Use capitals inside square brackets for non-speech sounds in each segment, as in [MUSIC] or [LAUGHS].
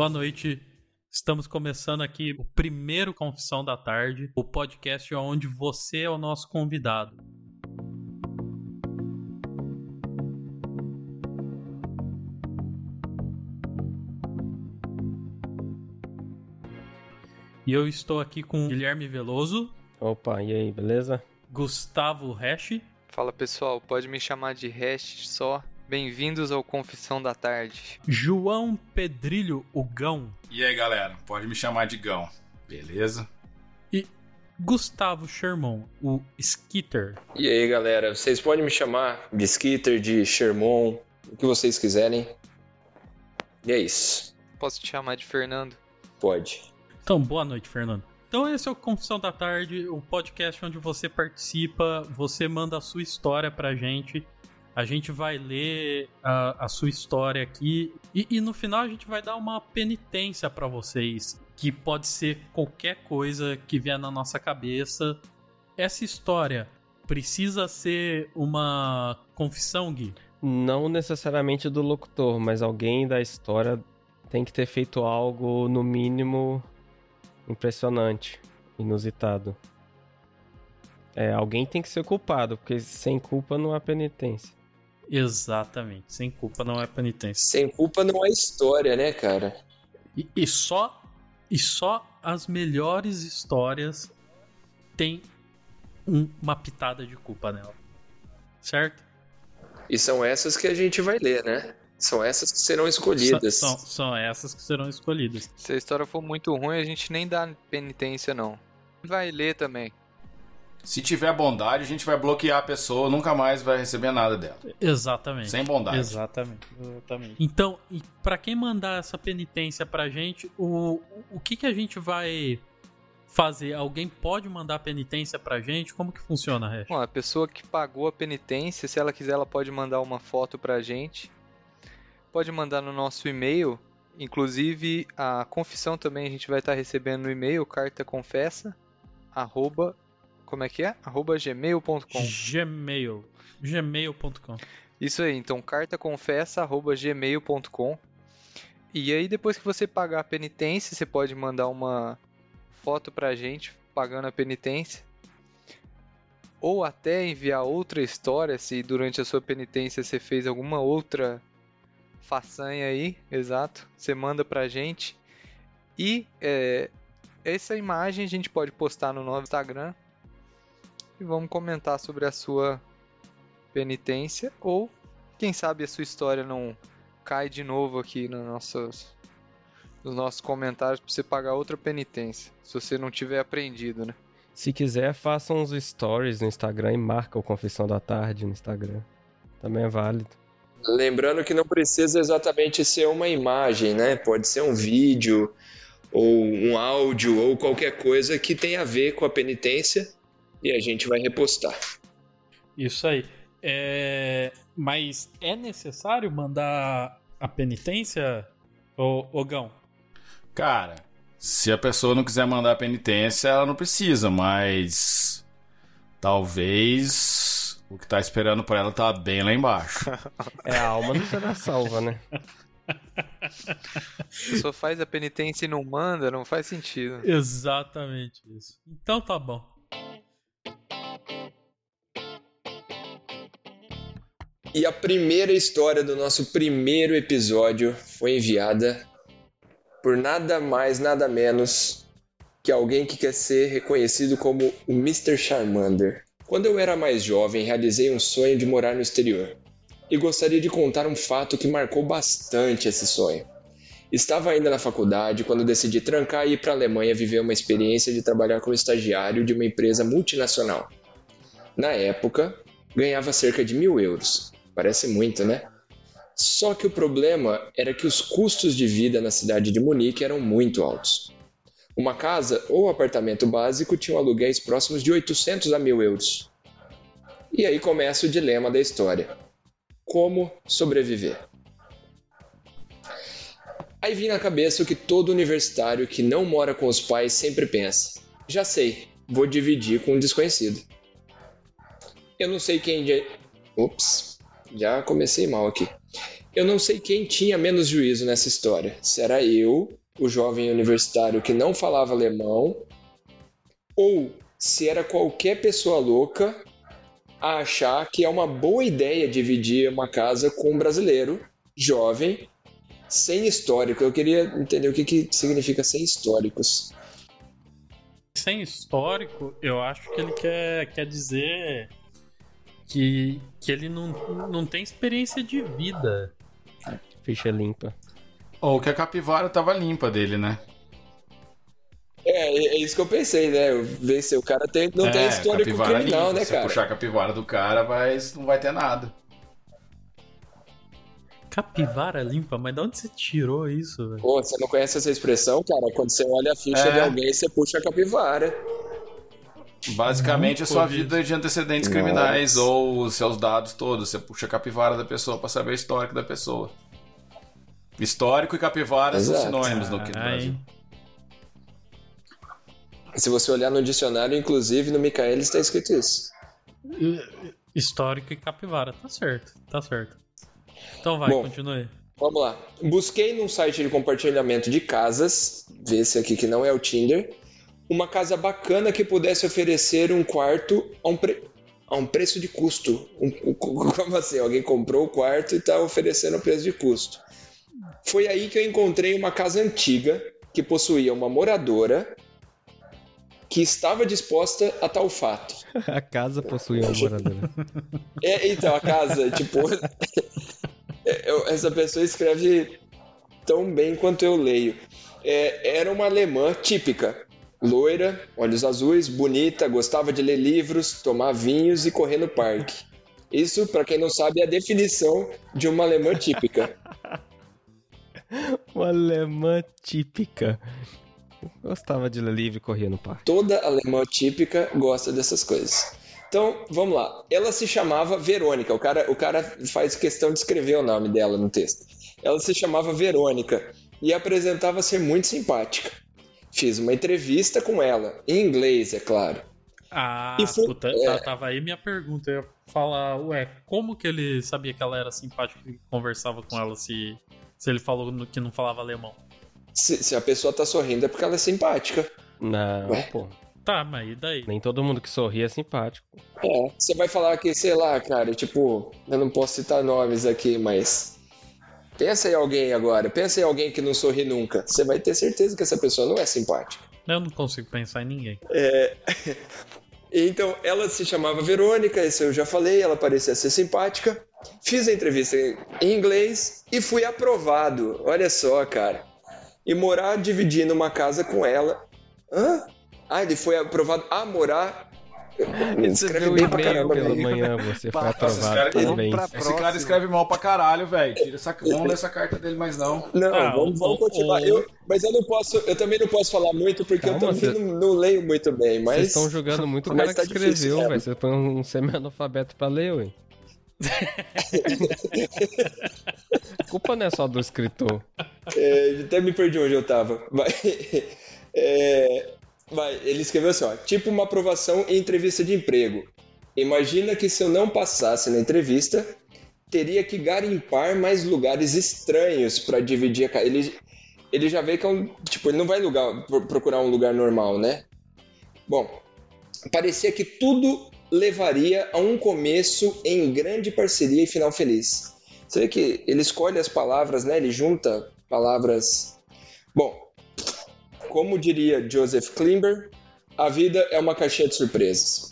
Boa noite. Estamos começando aqui o primeiro Confissão da Tarde, o podcast onde você é o nosso convidado. E eu estou aqui com Guilherme Veloso. Opa, e aí, beleza? Gustavo Hash. Fala pessoal, pode me chamar de Hash só. Bem-vindos ao Confissão da Tarde. João Pedrilho, o Gão. E aí galera, pode me chamar de Gão, beleza? E Gustavo Sherman, o Skitter. E aí galera, vocês podem me chamar de Skitter, de Sherman, o que vocês quiserem. E é isso. Posso te chamar de Fernando? Pode. Então, boa noite, Fernando. Então, esse é o Confissão da Tarde, o podcast onde você participa, você manda a sua história pra gente. A gente vai ler a, a sua história aqui e, e, no final a gente vai dar uma penitência para vocês, que pode ser qualquer coisa que vier na nossa cabeça. Essa história precisa ser uma confissão, Gui? Não necessariamente do locutor, mas alguém da história tem que ter feito algo, no mínimo, impressionante, inusitado. É, alguém tem que ser culpado, porque sem culpa não há penitência. Exatamente, sem culpa não é penitência. Sem culpa não é história, né, cara? E, e só e só as melhores histórias têm um, uma pitada de culpa nela, certo? E são essas que a gente vai ler, né? São essas que serão escolhidas. São, são, são, essas que serão escolhidas. Se a história for muito ruim, a gente nem dá penitência, não. Vai ler também. Se tiver bondade, a gente vai bloquear a pessoa, nunca mais vai receber nada dela. Exatamente. Sem bondade. Exatamente. Exatamente. Então, para quem mandar essa penitência pra gente, o, o que, que a gente vai fazer? Alguém pode mandar penitência pra gente? Como que funciona? Bom, a pessoa que pagou a penitência, se ela quiser, ela pode mandar uma foto pra gente pode mandar no nosso e-mail. Inclusive, a confissão também a gente vai estar recebendo no e-mail, carta confessa, arroba, como é que é? Arroba gmail.com. Gmail. Gmail.com. Isso aí, então carta confessa, arroba gmail.com. E aí, depois que você pagar a penitência, você pode mandar uma foto pra gente pagando a penitência. Ou até enviar outra história, se durante a sua penitência você fez alguma outra façanha aí, exato. Você manda pra gente. E é, essa imagem a gente pode postar no nosso Instagram. E vamos comentar sobre a sua penitência. Ou, quem sabe, a sua história não cai de novo aqui nos nossos, nos nossos comentários para você pagar outra penitência. Se você não tiver aprendido, né? Se quiser, faça uns stories no Instagram e marca o Confissão da Tarde no Instagram. Também é válido. Lembrando que não precisa exatamente ser uma imagem, né? Pode ser um vídeo, ou um áudio, ou qualquer coisa que tenha a ver com a penitência e a gente vai repostar. Isso aí. É... Mas é necessário mandar a penitência, ô, ô Gão? Cara, se a pessoa não quiser mandar a penitência, ela não precisa, mas. Talvez o que tá esperando por ela tá bem lá embaixo. [LAUGHS] É a alma não será salva, né? Só faz a penitência e não manda, não faz sentido. Exatamente isso. Então tá bom. E a primeira história do nosso primeiro episódio foi enviada por nada mais, nada menos que alguém que quer ser reconhecido como o Mr. Charmander. Quando eu era mais jovem, realizei um sonho de morar no exterior. E gostaria de contar um fato que marcou bastante esse sonho. Estava ainda na faculdade quando decidi trancar e ir para a Alemanha viver uma experiência de trabalhar como estagiário de uma empresa multinacional. Na época, ganhava cerca de mil euros. Parece muito, né? Só que o problema era que os custos de vida na cidade de Munique eram muito altos. Uma casa ou apartamento básico tinham aluguéis próximos de 800 a 1000 euros. E aí começa o dilema da história: como sobreviver? Aí vem na cabeça o que todo universitário que não mora com os pais sempre pensa: já sei, vou dividir com um desconhecido. Eu não sei quem. Ups, já comecei mal aqui. Eu não sei quem tinha menos juízo nessa história. Se era eu, o jovem universitário que não falava alemão, ou se era qualquer pessoa louca a achar que é uma boa ideia dividir uma casa com um brasileiro jovem sem histórico. Eu queria entender o que, que significa sem históricos. Sem histórico, eu acho que ele quer, quer dizer que, que ele não, não tem experiência de vida. Ficha limpa. Ou que a capivara tava limpa dele, né? É, é isso que eu pensei, né? Ver se o cara tem, não é, tem histórico capivara criminal, limpa. né, Se cara? puxar a capivara do cara, vai, não vai ter nada. Capivara limpa? Mas de onde você tirou isso, velho? Pô, você não conhece essa expressão, cara? Quando você olha a ficha É. de alguém, você puxa a capivara. Basicamente, a sua vida de antecedentes Nossa. criminais ou os seus dados todos. Você puxa a capivara da pessoa pra saber o histórico da pessoa. Histórico e capivara são Exato. sinônimos no, no Brasil. Se você olhar no dicionário, inclusive no Michaelis está escrito isso. Histórico e capivara. Tá certo, tá certo. Então vai, Bom. continue. Vamos lá. Busquei num site de compartilhamento de casas, vê esse aqui que não é o Tinder, uma casa bacana que pudesse oferecer um quarto a um, pre- a um preço de custo. Um- [LAUGHS] como assim? Alguém comprou o quarto e está oferecendo o preço de custo. Foi aí que eu encontrei uma casa antiga que possuía uma moradora que estava disposta a tal fato. [LAUGHS] A casa possui uma moradora. [LAUGHS] É, então, a casa, tipo. essa pessoa escreve tão bem quanto eu leio. É, era uma alemã típica. Loira, olhos azuis, bonita, gostava de ler livros, tomar vinhos e correr no parque. Isso, pra quem não sabe, é a definição de uma alemã típica. [LAUGHS] Uma alemã típica. Gostava de ler livre e corria no parque. Toda alemã típica gosta dessas coisas. Então, vamos lá. Ela se chamava Verônica. O cara, o cara faz questão de escrever o nome dela no texto. Ela se chamava Verônica e apresentava ser muito simpática. Fiz uma entrevista com ela, em inglês, é claro. Ah, E foi- puta, é. tá- tava aí minha pergunta. Eu ia falar, ué, como que ele sabia que ela era simpática e conversava com ela se, se ele falou no- que não falava alemão? Se, se a pessoa tá sorrindo é porque ela é simpática. Não, Ué? pô. Tá, mas e daí? Nem todo mundo que sorri é simpático. É, você vai falar que, sei lá, cara, tipo, eu não posso citar nomes aqui, mas. Pensa em alguém agora, pensa em alguém que não sorri nunca. Você vai ter certeza que essa pessoa não é simpática. Eu não consigo pensar em ninguém. [LAUGHS] Então, ela se chamava Verônica, isso eu já falei, ela parecia ser simpática. Fiz a entrevista em inglês e fui aprovado. Olha só, cara. E morar dividindo uma casa com ela. Hã? Ah, ele foi aprovado a morar. [LAUGHS] Escreve Recebeu um e-mail caramba, pela manhã, você foi aprovado, cara- parabéns. Esse cara escreve mal pra caralho, velho. Tira essa... Vamos ler essa carta dele, mas não. Não, Ah, vamos, vamos continuar. Eu- mas eu não posso, eu também não posso falar muito porque Calma, eu também você- não, não leio muito bem, mas Vocês estão julgando muito o mas cara tá que escreveu, velho. Você põe um semi-analfabeto pra ler, ué. [LAUGHS] Culpa não é só do escritor. É, até me perdi onde eu tava. Vai. [LAUGHS] É, vai, ele escreveu assim, ó, tipo uma aprovação em entrevista de emprego. Imagina que se eu não passasse na entrevista, teria que garimpar mais lugares estranhos pra dividir a casa. Ele, ele já vê que é um. Tipo, ele não vai lugar, pro- procurar um lugar normal, né? Bom, parecia que tudo levaria a um começo em grande parceria e final feliz. Você vê que ele escolhe as palavras, né? Ele junta palavras. Bom, como diria Joseph Klimber, a vida é uma caixinha de surpresas.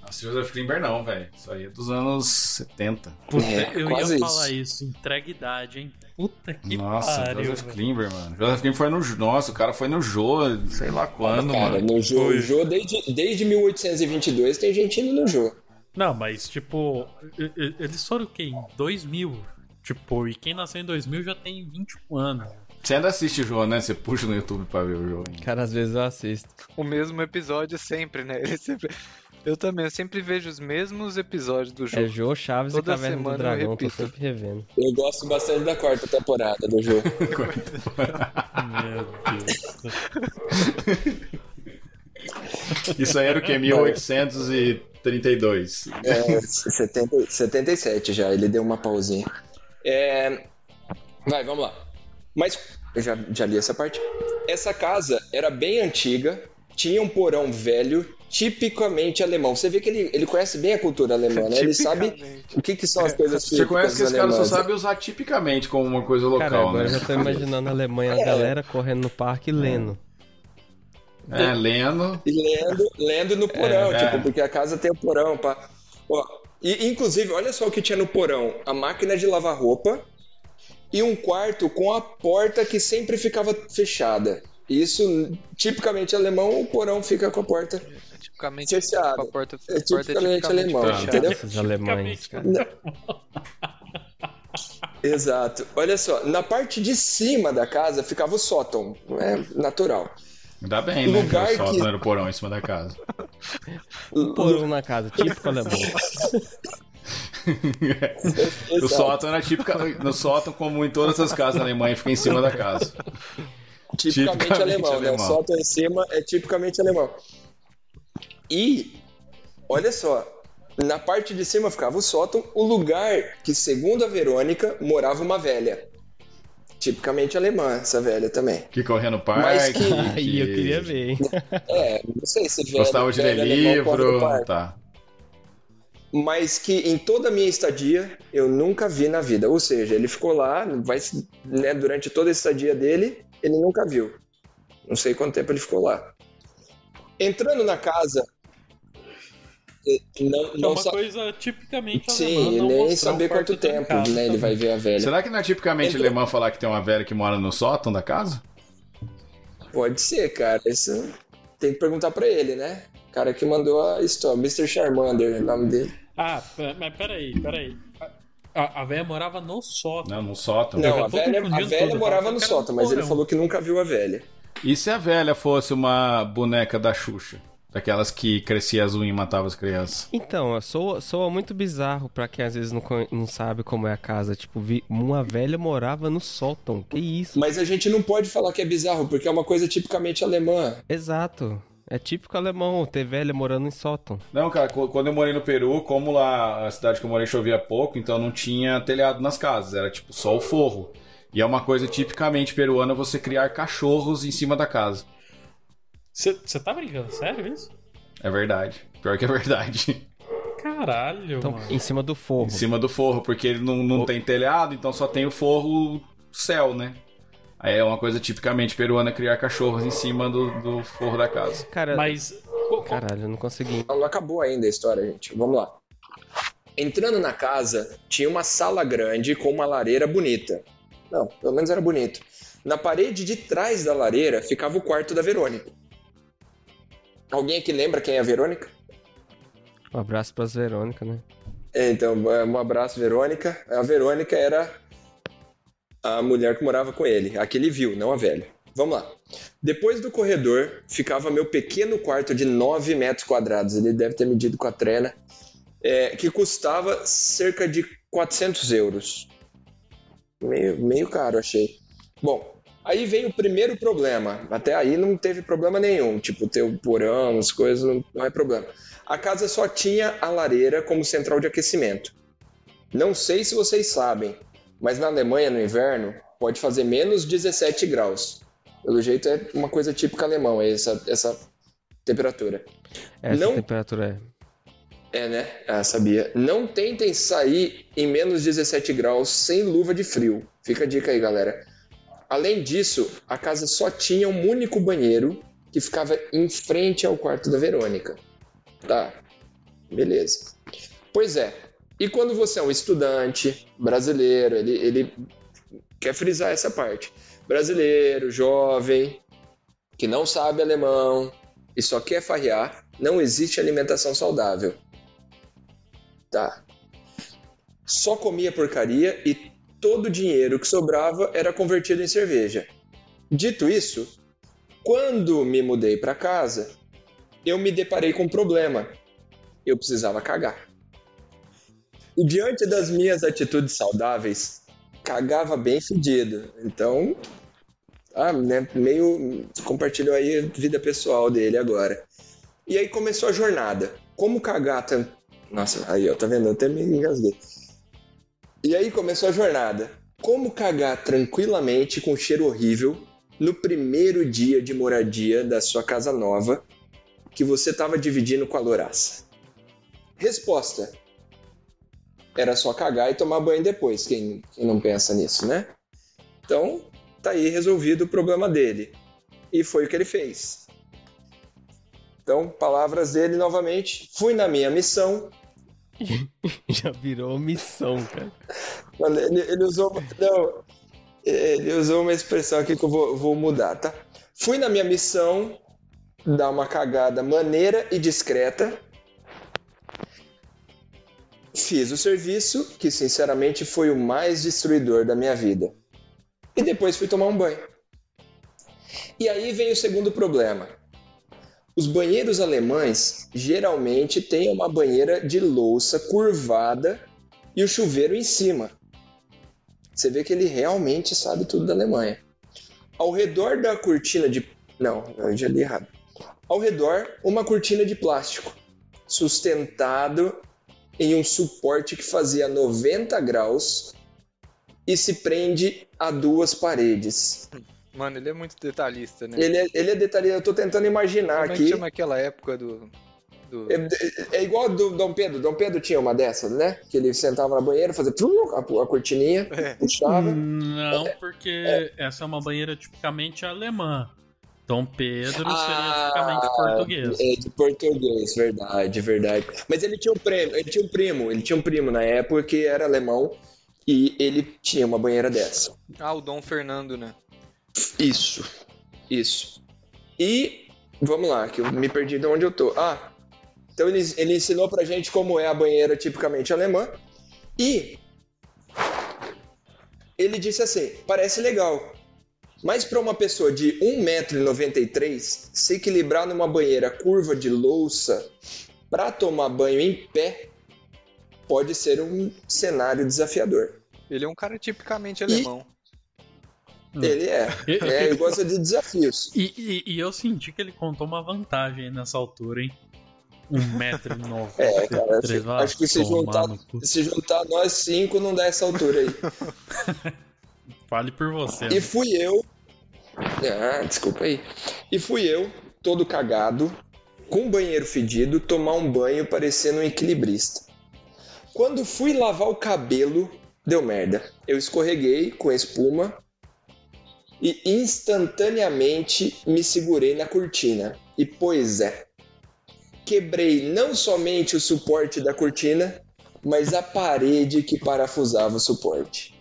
Nossa, Joseph Klimber não, velho. Isso aí é dos anos 70. Puta, É, eu quase ia isso. falar isso. Entrega idade, hein? Puta que Nossa, pariu. Joseph. Klimber, mano. Joseph Klimber foi no. Nossa, o cara foi no Jô, sei lá quando, Cara, mano. no Jô, Jô desde, desde 1822 tem gente indo no Jô. Não, mas tipo, eles foram o quê? Em 2000? Tipo, e quem nasceu em 2000 já tem 21 anos. Você ainda assiste o Jô, né? Você puxa no YouTube pra ver o ainda. Cara, às vezes eu assisto. O mesmo episódio sempre, né? [LAUGHS] Ele sempre... Eu também, eu sempre vejo os mesmos episódios do É jogo. Jô, Chaves Toda e Caverna do semana eu Dragão, tô repito. sempre revendo. Eu gosto bastante da quarta temporada do Jô. [LAUGHS] Meu Deus. [LAUGHS] Isso aí era o que? 1832. É, 70, 77 já, ele deu uma pausinha. É, Vai, vamos lá. Mas eu já, já li essa parte. Essa casa era bem antiga, tinha um porão velho, tipicamente alemão. Você vê que ele, ele conhece bem a cultura alemã, né? Ele sabe o que, que são as coisas Você conhece que esse cara só sabe usar tipicamente como uma coisa local, Cara, agora né? eu já tô imaginando a Alemanha, a É. galera correndo no parque lendo. É, lendo. E lendo, lendo no porão, É, tipo, é. porque a casa tem o porão. Pá. Ó, e, inclusive, olha só o que tinha no porão: a máquina de lavar roupa e um quarto com a porta que sempre ficava fechada. Isso, tipicamente alemão, o porão fica com a porta. Tipicamente Fechado. com a porta, É tipicamente alemão, fechada. entendeu? Esses alemães, cara. Exato. Olha só, na parte de cima da casa ficava o sótão, é natural. Ainda bem, né? Lugar que o sótão que- era o porão em cima da casa. Porão na casa, típico alemão. [LAUGHS] [LAUGHS] O sótão era típico. No sótão, como em todas as casas na Alemanha, fica em cima da casa. tipicamente, Tipicamente alemão, né? O alemão. sótão em cima é tipicamente alemão. E, olha só, na parte de cima ficava o sótão, o lugar que, segundo a Verônica, morava uma velha. Tipicamente alemã, essa velha também. Que corria no Mas parque. que- Aí eu queria ver, hein? É, não sei se velha. Gostava de ler livro. Tá. Mas que em toda a minha estadia eu nunca vi na vida. Ou seja, ele ficou lá, vai, né, durante toda a estadia dele, ele nunca viu. Não sei quanto tempo ele ficou lá. Entrando na casa, eh, não, é não uma sa- coisa tipicamente alemã. Sim, não nem saber um quanto tempo trancado né, ele vai ver a velha. Será que não é tipicamente Entrou- alemão falar que tem uma velha que mora no sótão da casa? Pode ser, cara. Isso tem que perguntar pra ele, né? O cara que mandou a história, Mr. Charmander, o nome dele. Ah, mas peraí, peraí. A- A, a velha morava no sótão. Não, no sótão. Não, a velha, a velha morava no sótão, mas ele falou que nunca viu a velha. E se a velha fosse uma boneca da Xuxa? Daquelas que crescia unhas e matava as crianças. Então, soa, soa muito bizarro pra quem às vezes não, não sabe como é a casa. Tipo, vi- uma velha morava no sótão. Que isso? Mas a gente não pode falar que é bizarro, porque é uma coisa tipicamente alemã. Exato. É típico alemão ter velha morando em sótão. Não, cara, qu- quando eu morei no Peru, como lá a cidade que eu morei chovia pouco, então não tinha telhado nas casas, era tipo só o forro. E é uma coisa tipicamente peruana você criar cachorros em cima da casa. Você tá brincando? Sério isso? É verdade. Pior que é verdade. Caralho, Então, mano. em cima do forro. Em cima do forro, porque ele não, não O- tem telhado, então só tem o forro céu, né? Aí é uma coisa tipicamente peruana criar cachorros em cima do, do forro da casa. Cara, Mas. caralho, eu não consegui. Não acabou ainda a história, gente. Vamos lá. Entrando na casa, tinha uma sala grande com uma lareira bonita. Não, pelo menos era bonito. Na parede de trás da lareira ficava o quarto da Verônica. Alguém aqui lembra quem é a Verônica? Um abraço pras Verônica, né? É, Então, é, um abraço, Verônica. A Verônica era a mulher que morava com ele, a que ele viu, não a velha. Vamos lá. Depois do corredor ficava meu pequeno quarto de 9 metros quadrados. Ele deve ter medido com a trena. é, que custava cerca de 400 euros. Meio, meio caro, achei. Bom, aí vem o primeiro problema. Até aí não teve problema nenhum. Tipo, ter o porão, as coisas, não, não é problema. A casa só tinha a lareira como central de aquecimento. Não sei se vocês sabem, mas na Alemanha no inverno pode fazer menos 17 graus. Pelo jeito é uma coisa típica alemão, é essa, essa temperatura. Essa Não- temperatura é. É, né? Ah, sabia. Não tentem sair em menos 17 graus sem luva de frio. Fica a dica aí, galera. Além disso, a casa só tinha um único banheiro que ficava em frente ao quarto da Verônica. Tá, beleza. Pois é. E quando você é um estudante brasileiro, ele, ele quer frisar essa parte. Brasileiro, jovem, que não sabe alemão e só quer farrear, não existe alimentação saudável. Tá. Só comia porcaria e todo o dinheiro que sobrava era convertido em cerveja. Dito isso, quando me mudei para casa, eu me deparei com um problema. Eu precisava cagar. E diante das minhas atitudes saudáveis, cagava bem fedido. Então, ah, né, meio compartilhou aí a vida pessoal dele agora. E aí começou a jornada. Como cagar. Nossa, aí ó, tá vendo? Eu até me engasguei. E aí começou a jornada. como cagar tranquilamente com cheiro horrível no primeiro dia de moradia da sua casa nova que você estava dividindo com a louraça? Resposta: era só cagar e tomar banho depois. Quem, quem não pensa nisso, né? Então, tá aí resolvido o problema dele. E foi o que ele fez. Então, palavras dele novamente. Fui na minha missão. [LAUGHS] Já virou missão, cara. Mano, ele, ele usou. Não, ele usou uma expressão aqui que eu vou, vou mudar, tá? Fui na minha missão dar uma cagada maneira e discreta. Fiz o serviço, que sinceramente foi o mais destruidor da minha vida. E depois fui tomar um banho. E aí vem o segundo problema. Os banheiros alemães geralmente têm uma banheira de louça curvada e o chuveiro em cima. Você vê que ele realmente sabe tudo da Alemanha. Ao redor da cortina de. Não, eu já li errado. Ao redor, uma cortina de plástico, sustentado em um suporte que fazia 90 graus e se prende a duas paredes. Mano, ele é muito detalhista, né? Ele é, ele é detalhista, eu tô tentando imaginar Como é que aqui. chama aquela época do. do... É, é- é igual do Dom Pedro. Dom Pedro tinha uma dessas, né? Que ele sentava na banheira, fazia a, a cortininha, É. puxava. Não, porque essa é uma banheira tipicamente alemã. Dom Pedro seria tipicamente português. É de português, verdade, verdade. Mas ele tinha um primo, ele tinha um primo, ele tinha um primo na época que era alemão e ele tinha uma banheira dessa. Ah, o Dom Fernando, né? Isso, isso. E vamos lá, que eu me perdi de onde eu tô. Ah, então ele, ele ensinou pra gente como é a banheira tipicamente alemã e ele disse assim: parece legal, mas para uma pessoa de 1,93m se equilibrar numa banheira curva de louça para tomar banho em pé pode ser um cenário desafiador. Ele é um cara tipicamente alemão. Hum. Ele é, E- é ele gosta de desafios. E, e- e eu senti que ele contou uma vantagem nessa altura, hein? Um metro e noventa [LAUGHS] É, cara, e três, acho- acho que se juntar-. Se juntar nós cinco, não dá essa altura aí. [LAUGHS] Fale por você. E fui eu. Ah, desculpa aí. E fui eu, todo cagado, com banheiro fedido, tomar um banho parecendo um equilibrista. Quando fui lavar o cabelo, deu merda. Eu escorreguei com espuma e instantaneamente me segurei na cortina. E pois é, quebrei não somente o suporte da cortina, mas a parede que parafusava o suporte.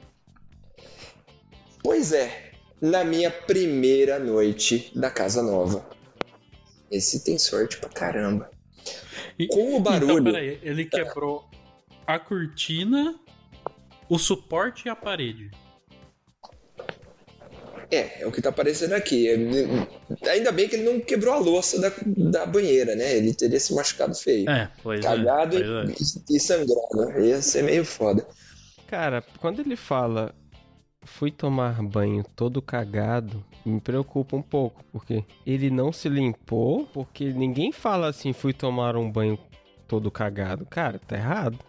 Pois é, na minha primeira noite da casa nova. Esse tem sorte pra caramba. E- Com o barulho. Então, peraí, ele quebrou a cortina, o suporte e a parede. É, é o que tá aparecendo aqui. É, Ainda bem que ele não quebrou a louça da, da banheira, né? Ele teria se machucado feio. É, pois Cagado é. Pois é. e, e sangrando. Ia ser meio foda. Cara, quando ele fala fui tomar banho todo cagado, me preocupa um pouco, porque ele não se limpou, porque ninguém fala assim, fui tomar um banho todo cagado. Cara, tá errado.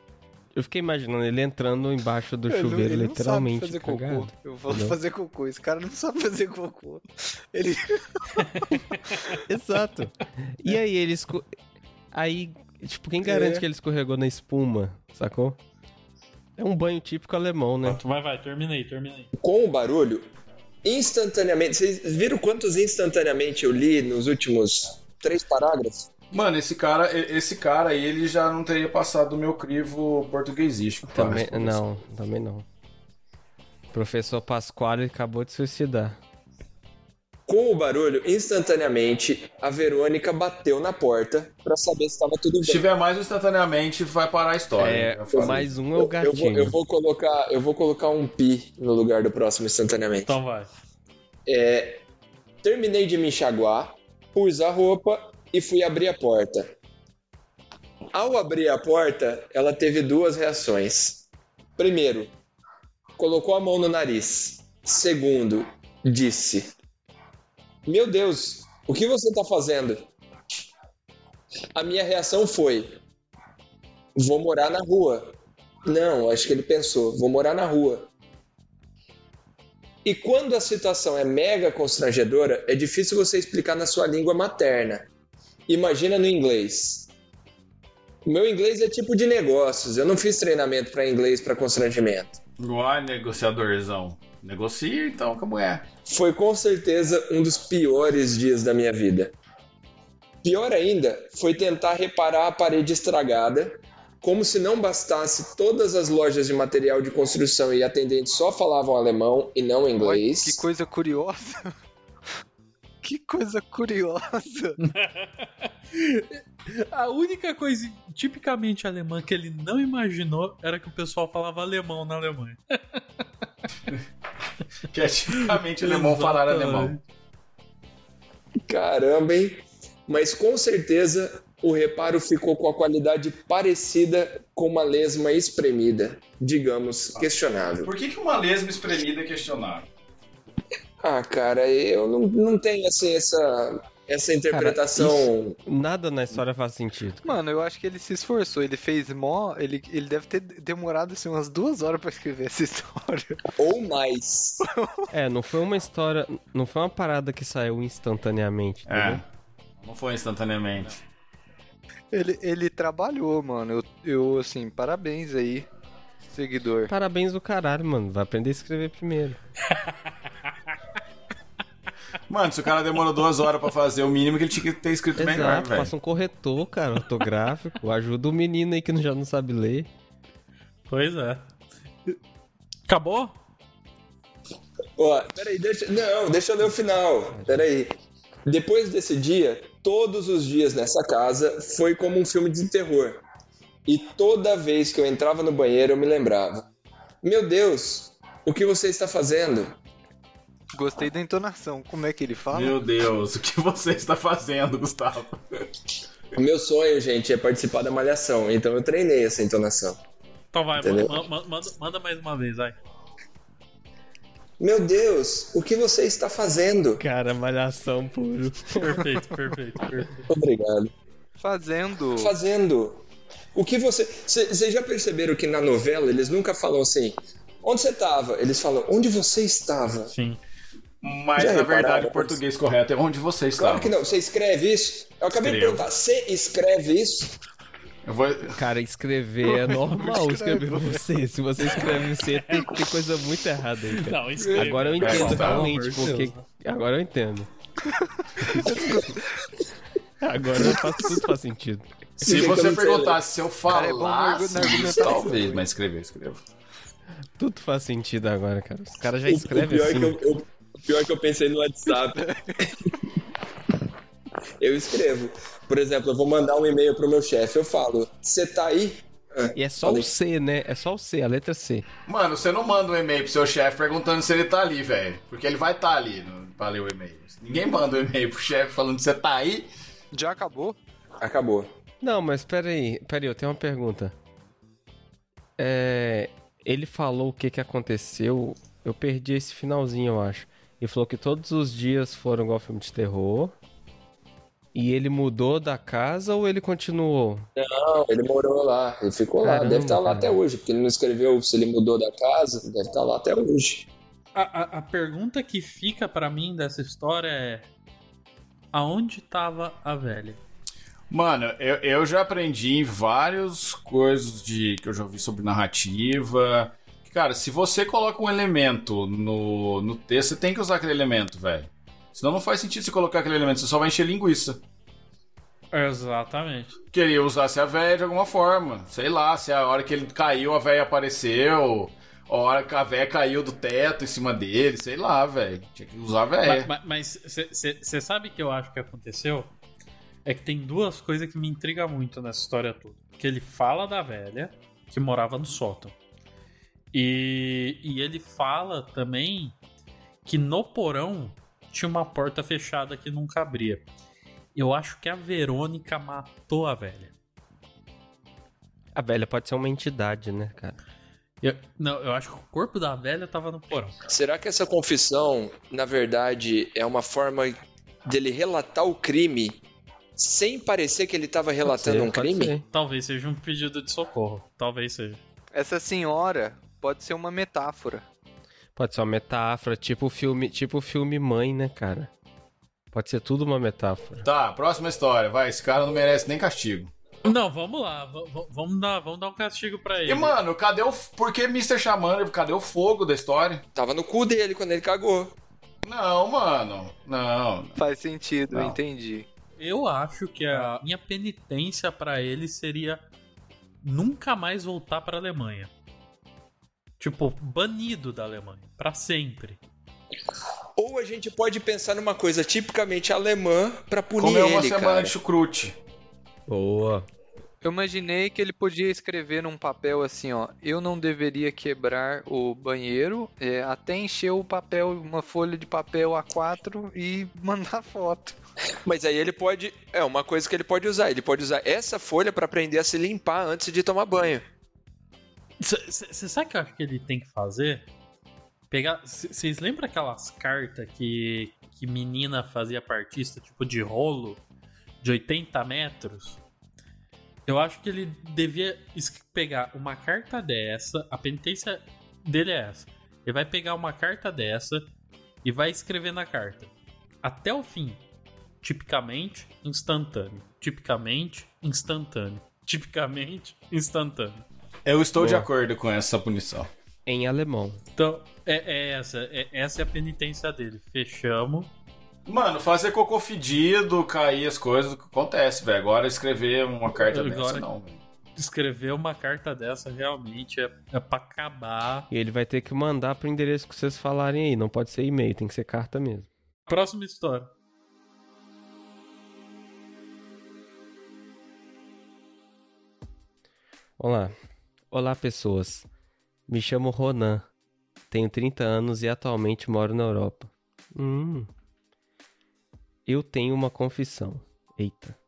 Eu fiquei imaginando ele entrando embaixo do Ele não- chuveiro, ele não literalmente sabe fazer cagado. cocô. Eu vou entendeu? fazer cocô. Esse cara não sabe fazer cocô. Ele. [LAUGHS] Exato. E aí ele esco... Aí, tipo, quem garante É. que ele escorregou na espuma, sacou? É um banho típico alemão, né? Vai, vai, terminei, terminei. Com o barulho, instantaneamente. Vocês viram quantos instantaneamente eu li nos últimos três parágrafos? Mano, esse cara, esse cara aí, ele já não teria passado do meu crivo portuguesístico. Também, não, também não. Professor Pasquale acabou de suicidar. Com o barulho, instantaneamente, a Verônica bateu na porta pra saber se estava tudo Se bem. tiver mais instantaneamente, vai parar a história. É, Eu falei. mais um é o Eu vou, gatinho. eu vou colocar, eu vou colocar um pi no lugar do próximo instantaneamente. Então vai. É, terminei de me enxaguar, pus a roupa e fui abrir a porta. Ao abrir a porta, ela teve duas reações. Primeiro, colocou a mão no nariz. Segundo, disse: Meu Deus, o que você está fazendo? A minha reação foi: Vou morar na rua. Não, acho que ele pensou: Vou morar na rua. E quando a situação é mega constrangedora, é difícil você explicar na sua língua materna. Imagina no inglês. Meu inglês é tipo de negócios. Eu não fiz treinamento para inglês para constrangimento. Uai, negociadorzão. Negocia então com a mulher. Foi com certeza um dos piores dias da minha vida. Pior ainda foi tentar reparar a parede estragada, como se não bastasse todas as lojas de material de construção e atendentes só falavam alemão e não inglês. Olha, [LAUGHS] que coisa curiosa. que coisa curiosa. A única coisa tipicamente alemã que ele não imaginou era que o pessoal falava alemão na Alemanha. [LAUGHS] [LAUGHS] que é tipicamente alemão falar alemão. Caramba, hein? Mas com certeza o reparo ficou com a qualidade parecida com uma lesma espremida, digamos, questionável. Por que, que uma lesma espremida é questionável? Ah, cara, eu não, não tenho assim essa essa interpretação. Cara, nada na história faz sentido. Mano, eu acho que ele se esforçou. Ele fez mó. Ele, ele deve ter demorado assim, umas duas horas para escrever essa [LAUGHS] história. Ou mais. [LAUGHS] é, não foi uma história. Não foi uma parada que saiu instantaneamente. É. Não foi instantaneamente. Ele, ele trabalhou, mano. Eu, eu, assim, parabéns aí, seguidor. Parabéns do caralho, mano. Vai aprender a escrever primeiro. [LAUGHS] Mano, se o cara demorou duas horas pra fazer o mínimo que ele tinha que ter escrito Exato, melhor, velho. Passa um corretor, cara, ortográfico. ajuda o menino aí que já não sabe ler. Pois é. Acabou? Ó, peraí, deixa. Não, deixa eu ler o final. Peraí. Depois desse dia, todos os dias nessa casa foi como um filme de terror. E toda vez que eu entrava no banheiro eu me lembrava: Meu Deus, o que você está fazendo? Gostei da entonação. Como é que ele fala? Meu Deus, o que você está fazendo, Gustavo? O meu sonho, gente, é participar da malhação, então eu treinei essa entonação. Então vai, manda, manda, manda mais uma vez, vai. Meu Deus, o que você está fazendo? Cara, malhação puro. Perfeito, perfeito, perfeito. Obrigado. Fazendo. Fazendo. O que você. Vocês já perceberam que na novela eles nunca falam assim: onde você estava? Eles falam: onde você estava? Sim. Mas já na verdade o português correto é onde você estava. Claro que não. Você escreve isso? Eu acabei Escrevo. de perguntar: você escreve isso? Vou... Cara, escrever é normal [LAUGHS] escrever você. Se você escreve você, tem ter coisa muito errada aí, cara. Não, escreve. Agora eu entendo realmente porque. Agora eu entendo. [LAUGHS] Agora faz, tudo faz sentido. Se você perguntasse se eu falasse, cara, é talvez, mas escrever, escrevo. Tudo faz sentido agora, cara. Os caras já escrevem assim. É que eu, eu, pior é que eu pensei no WhatsApp. [LAUGHS] eu escrevo. Por exemplo, eu vou mandar um e-mail pro meu chefe, eu falo, você tá aí? E é só Falei. o C, né? É só o C, a letra C. Mano, você não manda um e-mail pro seu chefe perguntando se ele tá ali, velho. Porque ele vai estar tá ali no, pra ler o e-mail. Ninguém manda um e-mail pro chefe falando que você tá aí. Já acabou? Acabou. Não, mas peraí, peraí, eu tenho uma pergunta. É, ele falou o que que aconteceu, eu perdi esse finalzinho, eu acho. Ele falou que todos os dias foram igual filme de terror. E ele mudou da casa ou ele continuou? Não, ele morou lá. Ele ficou Caramba, lá. Deve estar lá até hoje, porque ele não escreveu se ele mudou da casa. Deve estar lá até hoje. A, a, a pergunta que fica para mim dessa história é: aonde estava a velha? Mano, eu, eu já aprendi em várias coisas de que eu já ouvi sobre narrativa. Cara, se você coloca um elemento no, no texto, você tem que usar aquele elemento, velho. Senão não faz sentido você colocar aquele elemento, você só vai encher linguiça. Exatamente. Queria usasse a véia de alguma forma. Sei lá, se a hora que ele caiu, a véia apareceu. A hora que a véia caiu do teto em cima dele, sei lá, velho. Tinha que usar a véia. Mas você sabe que eu acho que aconteceu? É que tem duas coisas que me intrigam muito nessa história toda. Que ele fala da velha que morava no sótão. E, e ele fala também que no porão tinha uma porta fechada que nunca abria. Eu acho que a Verônica matou a velha. A velha pode ser uma entidade, né, cara? Eu, não, eu acho que o corpo da velha tava no porão. Será que essa confissão, na verdade, é uma forma dele relatar o crime sem parecer que ele estava relatando ser, um crime? Ser. Talvez seja um pedido de socorro. Talvez seja. Essa senhora pode ser uma metáfora. Pode ser uma metáfora, tipo o filme, tipo o filme Mãe, né, cara? Pode ser tudo uma metáfora. Tá, próxima história. Vai, esse cara não merece nem castigo. Não, vamos lá. Vamos dar, vamos dar um castigo pra ele. E, mano, cadê o. Por que Mr. Xamã? Cadê o fogo da história? Tava no cu dele quando ele cagou. Não, mano. Não. Faz sentido, não. entendi. Eu acho que a minha penitência para ele seria nunca mais voltar para Alemanha. Tipo, banido da Alemanha, para sempre. Ou a gente pode pensar numa coisa tipicamente alemã para punir Comer uma ele, semana cara. de chucrute. Boa. Eu imaginei que ele podia escrever num papel assim, ó. Eu não deveria quebrar o banheiro é, até encher o papel, uma folha de papel A4 e [LAUGHS] mandar foto. Mas aí ele pode. É uma coisa que ele pode usar. Ele pode usar essa folha para aprender a se limpar antes de tomar banho. Você sabe o que eu acho que ele tem que fazer? Pegar. Vocês lembram aquelas cartas que, que menina fazia partista, tipo de rolo, de 80 metros? Eu acho que ele devia pegar uma carta dessa. A penitência dele é essa. Ele vai pegar uma carta dessa e vai escrever na carta. Até o fim. Tipicamente instantâneo. Tipicamente instantâneo. Tipicamente instantâneo. Eu estou Boa. de acordo com essa punição. Em alemão. Então, é, é essa. É, essa é a penitência dele. Fechamos. Mano, fazer cocô fedido, cair as coisas, acontece, velho. Agora escrever uma carta Agora, dessa, não, velho. Escrever uma carta dessa realmente é, é pra acabar. E ele vai ter que mandar pro endereço que vocês falarem aí. Não pode ser e-mail, tem que ser carta mesmo. Próxima história. Olá. Olá, pessoas. Me chamo Ronan. Tenho 30 anos e atualmente moro na Europa. Hum. Eu tenho uma confissão. Eita.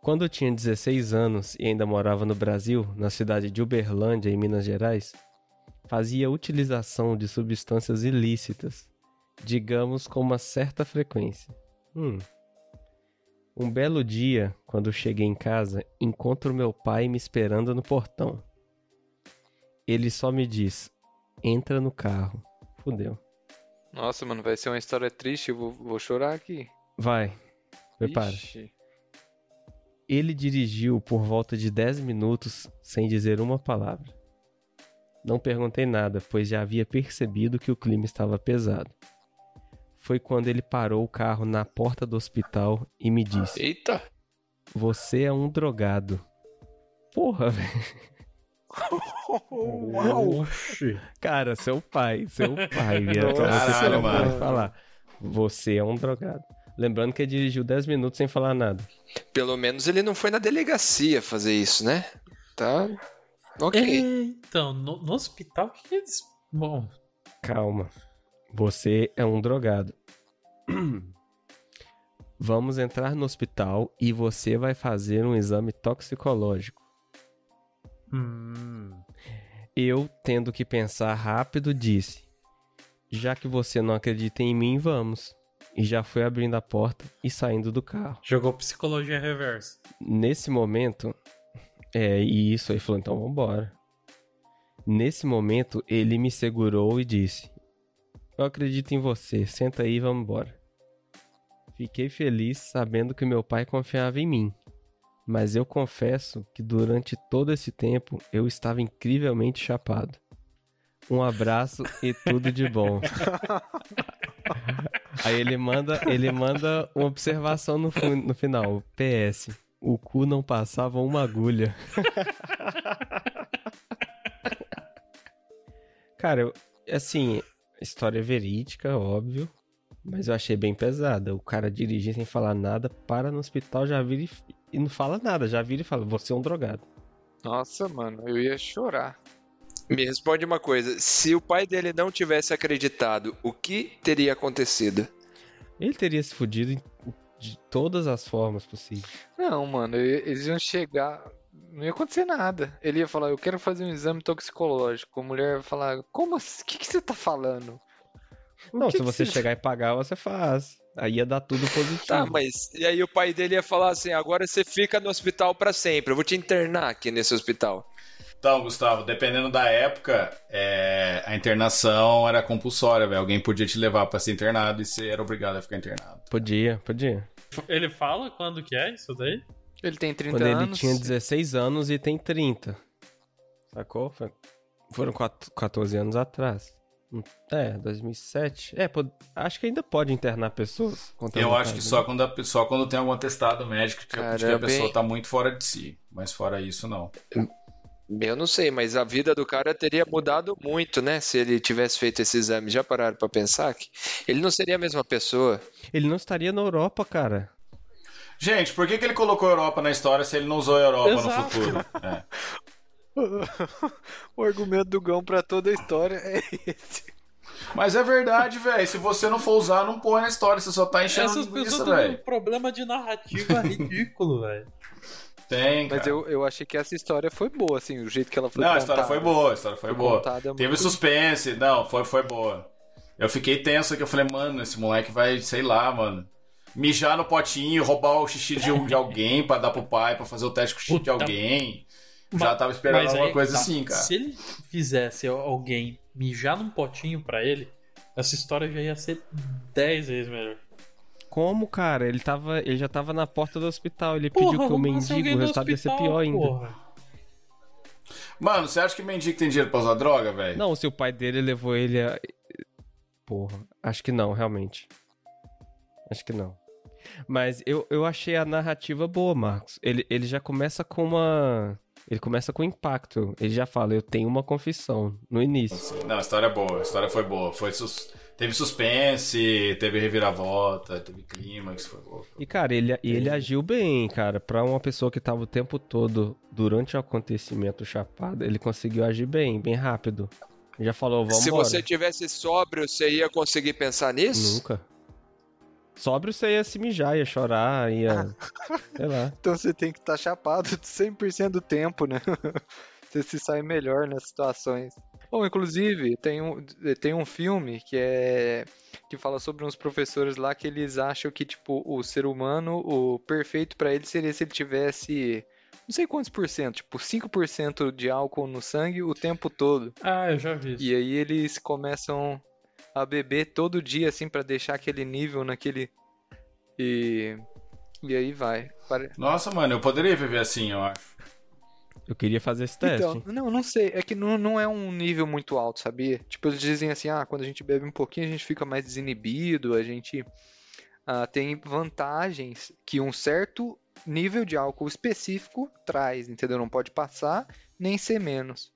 Quando eu tinha 16 anos e ainda morava no Brasil, na cidade de Uberlândia, em Minas Gerais, fazia utilização de substâncias ilícitas, digamos com uma certa frequência. Hum. Um belo dia, quando cheguei em casa, encontro meu pai me esperando no portão. Ele só me diz: entra no carro. Fudeu. Nossa, mano, vai ser uma história triste, eu vou, vou chorar aqui. Vai. Prepara. Ixi. Ele dirigiu por volta de 10 minutos sem dizer uma palavra. Não perguntei nada, pois já havia percebido que o clima estava pesado. Foi quando ele parou o carro na porta do hospital e me disse: Eita! Você é um drogado. Porra, [LAUGHS] velho. Uau! Cara, seu pai, seu pai, via pra você Caralho, mano. falar. Você é um drogado. Lembrando que ele dirigiu 10 minutos sem falar nada. Pelo menos ele não foi na delegacia fazer isso, né? Tá. Ok. É, então, no, no hospital, o que eles. Bom. Calma. Você é um drogado. [CLEARS THROAT] Vamos entrar no hospital e você vai fazer um exame toxicológico. Hum. Eu, tendo que pensar rápido, disse: Já que você não acredita em mim, vamos. E já foi abrindo a porta e saindo do carro. Jogou psicologia reversa. Nesse momento, é, e isso aí falou: então vambora. Nesse momento, ele me segurou e disse: Eu acredito em você, senta aí e vamos embora. Fiquei feliz sabendo que meu pai confiava em mim mas eu confesso que durante todo esse tempo eu estava incrivelmente chapado. Um abraço e tudo de bom. [LAUGHS] Aí ele manda, ele manda uma observação no, no final. PS. O cu não passava uma agulha. [LAUGHS] Cara, eu, assim, história verídica, óbvio. Mas eu achei bem pesada. O cara dirigir sem falar nada, para no hospital, já vira e, e não fala nada. Já vira e fala, você é um drogado. Nossa, mano, eu ia chorar. Me responde uma coisa: se o pai dele não tivesse acreditado, o que teria acontecido? Ele teria se fudido de todas as formas possíveis. Não, mano, eles iam chegar. Não ia acontecer nada. Ele ia falar, eu quero fazer um exame toxicológico. A mulher ia falar, como assim? O que, que você tá falando? não, se você chegar e pagar, você faz. Aí ia dar tudo positivo. Tá, mas e aí o pai dele ia falar assim: agora você fica no hospital para sempre, eu vou te internar aqui nesse hospital. Então, Gustavo, dependendo da época, é, a internação era compulsória, velho. Alguém podia te levar pra ser internado e você era obrigado a ficar internado. Podia, podia. Ele fala quando que é isso daí? Ele tem 30 Quando anos. ele tinha 16 anos e tem 30. Sacou? Foi- Foram quat- 14 anos atrás. Hum, É, 2007. É, pô, acho que ainda pode internar pessoas. Eu acho que né? só quando, a, só quando tem algum atestado médico que, de que a pessoa hein? tá muito fora de si. Mas fora isso, não. Eu não sei, mas a vida do cara teria mudado muito, né? Se ele tivesse feito esse exame. Já pararam pra pensar que ele não seria a mesma pessoa? Ele não estaria na Europa, cara. Gente, por que, que ele colocou a Europa na história se ele não usou a Europa no Exato. futuro? É. [LAUGHS] o argumento do Gão pra toda a história é esse. Mas é verdade, velho. Se você não for usar, não põe na história. Você só tá enchendo Essas linguiça, pessoas têm um velho. problema de narrativa [LAUGHS] ridículo, velho. Tem, cara. Mas eu, eu achei que essa história foi boa, assim, o jeito que ela foi Não, a contada. história foi boa, a história foi, Foi boa. contada Teve muito- suspense, não, foi, foi boa. Eu fiquei tenso aqui, eu falei, mano, esse moleque vai, sei lá, mano. Mijar no potinho, roubar o xixi de, de alguém pra dar pro pai, pra fazer o teste com o xixi de Puta. alguém. Já Mas- tava esperando Mas alguma aí coisa tá. assim, cara. Se ele fizesse alguém mijar num potinho pra ele, essa história já ia ser 10 vezes melhor. Como, cara? Ele, tava, ele já tava na porta do hospital. Ele Porra, pediu que o mendigo, o resultado ia ser hospital, pior ainda. porra. Mano, você acha que mendigo tem dinheiro pra usar droga, velho? Não, se o pai dele levou ele a. Porra, acho que não, realmente. Acho que não. Mas eu, eu achei a narrativa boa, Marcos. Ele, ele já começa com uma. Ele começa com impacto. Ele já fala, eu tenho uma confissão no início. Não, a história é boa, a história foi boa. Foi sus- Teve suspense, teve reviravolta, teve clímax, foi boa. E, cara, ele, e ele agiu bem, cara. Pra uma pessoa que tava o tempo todo durante o acontecimento chapado, ele conseguiu agir bem, bem rápido. Já falou, vamos Se você tivesse sóbrio, você ia conseguir pensar nisso? Nunca. Sóbrio você ia se mijar, ia chorar, ia. [LAUGHS] sei lá. Então você tem que estar chapado 100% do tempo, né? [LAUGHS] você se sai melhor nas situações. Bom, inclusive, tem um, tem um filme que é que fala sobre uns professores lá que eles acham que tipo o ser humano, o perfeito pra ele seria se ele tivesse não sei quantos por cento, tipo 5% de álcool no sangue o tempo todo. Ah, eu já vi isso. E aí eles começam a beber todo dia, assim, pra deixar aquele nível naquele. E. E aí vai. Pare- Nossa, mano, eu poderia viver assim, eu acho. Eu queria fazer esse teste. Então, não, não sei. É que não, não é um nível muito alto, sabia? Tipo, eles dizem assim, ah, quando a gente bebe um pouquinho, a gente fica mais desinibido, a gente ah, tem vantagens que um certo nível de álcool específico traz, entendeu? Não pode passar nem ser menos.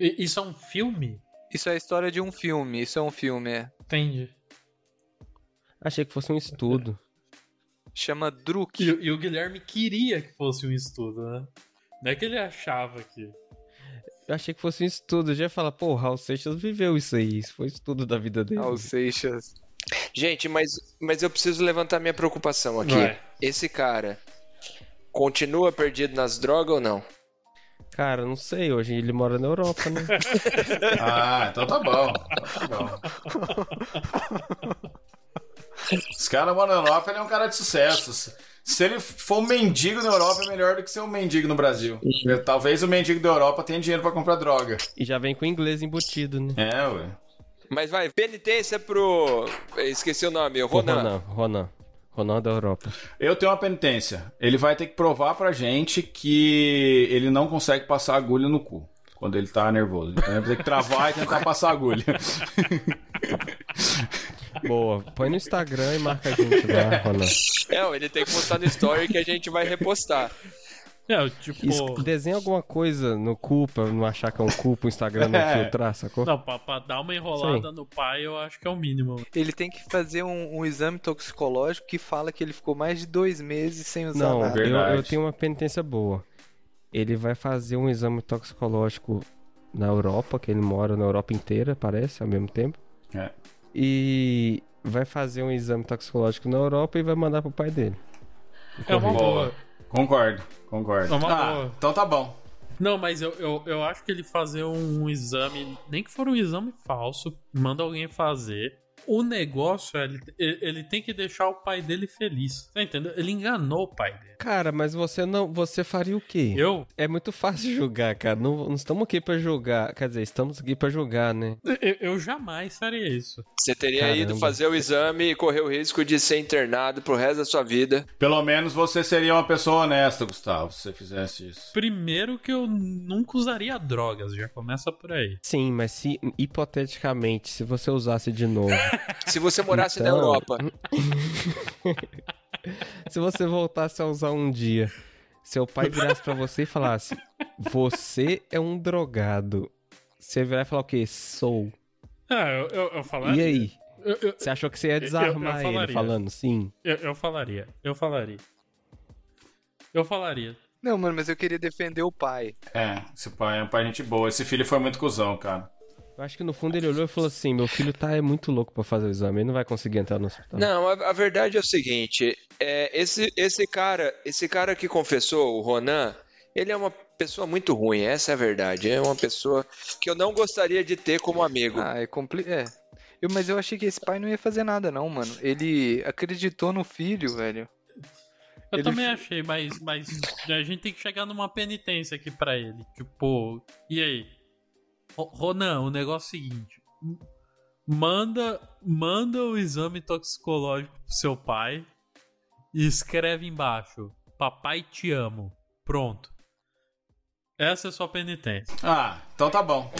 Isso é um filme? Isso é a história de um filme, isso é um filme, é. Entendi. Achei que fosse um estudo. Chama Druk. E, e o Guilherme queria que fosse um estudo, né? Não é que ele achava que. Eu achei que fosse um estudo. Eu já ia falar, pô, o Raul Seixas viveu isso aí. Isso foi estudo da vida dele. Ao Seixas. Gente, mas, mas eu preciso levantar minha preocupação aqui. Vai. Esse cara continua perdido nas drogas ou não? Cara, não sei. Hoje ele mora na Europa, né? [LAUGHS] Ah, então tá bom. Então tá bom. Esse cara mora na Europa, ele é um cara de sucesso. Se ele for um mendigo na Europa, é melhor do que ser um mendigo no Brasil. Talvez o mendigo da Europa tenha dinheiro pra comprar droga. E já vem com inglês embutido, né? É, ué. Mas vai, penitência pro. Esqueci o nome, o O Ronan. Ronan, Ronan. Ronan da Europa. Eu tenho uma penitência. Ele vai ter que provar pra gente que ele não consegue passar agulha no cu. Quando ele tá nervoso. Então ele vai ter que travar e tentar passar agulha. [LAUGHS] Boa. Põe no Instagram e marca a gente lá, Ronan. É, ele tem que postar no story que a gente vai repostar. É, tipo. Es- Desenha alguma coisa no cu pra não achar que é um cu pro Instagram não [LAUGHS] É. filtrar, sacou? Não, pra, pra dar uma enrolada no pai, eu acho que é o mínimo. Ele tem que fazer um, um exame toxicológico que fala que ele ficou mais de dois meses sem usar Não, nada. eu, eu tenho uma penitência boa. Ele vai fazer um exame toxicológico na Europa, que ele mora na Europa inteira, parece, ao mesmo tempo. É. E vai fazer um exame toxicológico na Europa e vai mandar pro pai dele. É uma Boa. Concordo, concordo. É ah, boa. então tá bom. Não, mas eu, eu, eu acho que ele fazer um, exame, nem que for um exame falso, manda alguém fazer. O negócio é ele, ele tem que deixar o pai dele feliz. Tá entendendo? Ele enganou o pai dele. Cara, mas você não. Você faria o quê? Eu? É muito fácil julgar, cara. Não, não estamos aqui pra julgar. Quer dizer, estamos aqui pra julgar, né? Eu, eu jamais faria isso. Você teria Caramba. ido fazer o exame e correr o risco de ser internado pro resto da sua vida. Pelo menos você seria uma pessoa honesta, Gustavo, se você fizesse isso. Primeiro que eu nunca usaria drogas, já começa por aí. Sim, mas se hipoteticamente, se você usasse de novo. [LAUGHS] Se você morasse na Então- Europa. [LAUGHS] se você voltasse a usar um dia, seu pai virasse pra você e falasse: Você é um drogado. Você virar e falar o quê? Sou. Ah, eu, eu, eu falaria. E aí? Eu, eu, Você achou que você ia desarmar eu ele falando sim? eu, eu falaria. Eu falaria. Eu falaria. Não, mano, mas eu queria defender o pai. É, esse pai é um pai gente boa. Esse filho foi muito cuzão, cara. Eu acho que no fundo ele olhou e falou assim: Meu filho tá é muito louco pra fazer o exame, ele não vai conseguir entrar no hospital. Não, a, a verdade é o seguinte: é, esse, esse cara, esse cara que confessou, o Ronan, ele é uma pessoa muito ruim, essa é a verdade. É uma pessoa que eu não gostaria de ter como amigo. Ah, é compli... É. Eu, mas eu achei que esse pai não ia fazer nada, não, mano. Ele acreditou no filho, velho. Eu Ele também achei, mas, mas a gente tem que chegar numa penitência aqui pra ele. Tipo, e aí? Ro- Ronan, o negócio é o seguinte. Manda, manda o exame toxicológico pro seu pai e escreve embaixo: Papai te amo. Pronto. Essa é sua penitência. Ah, então tá bom.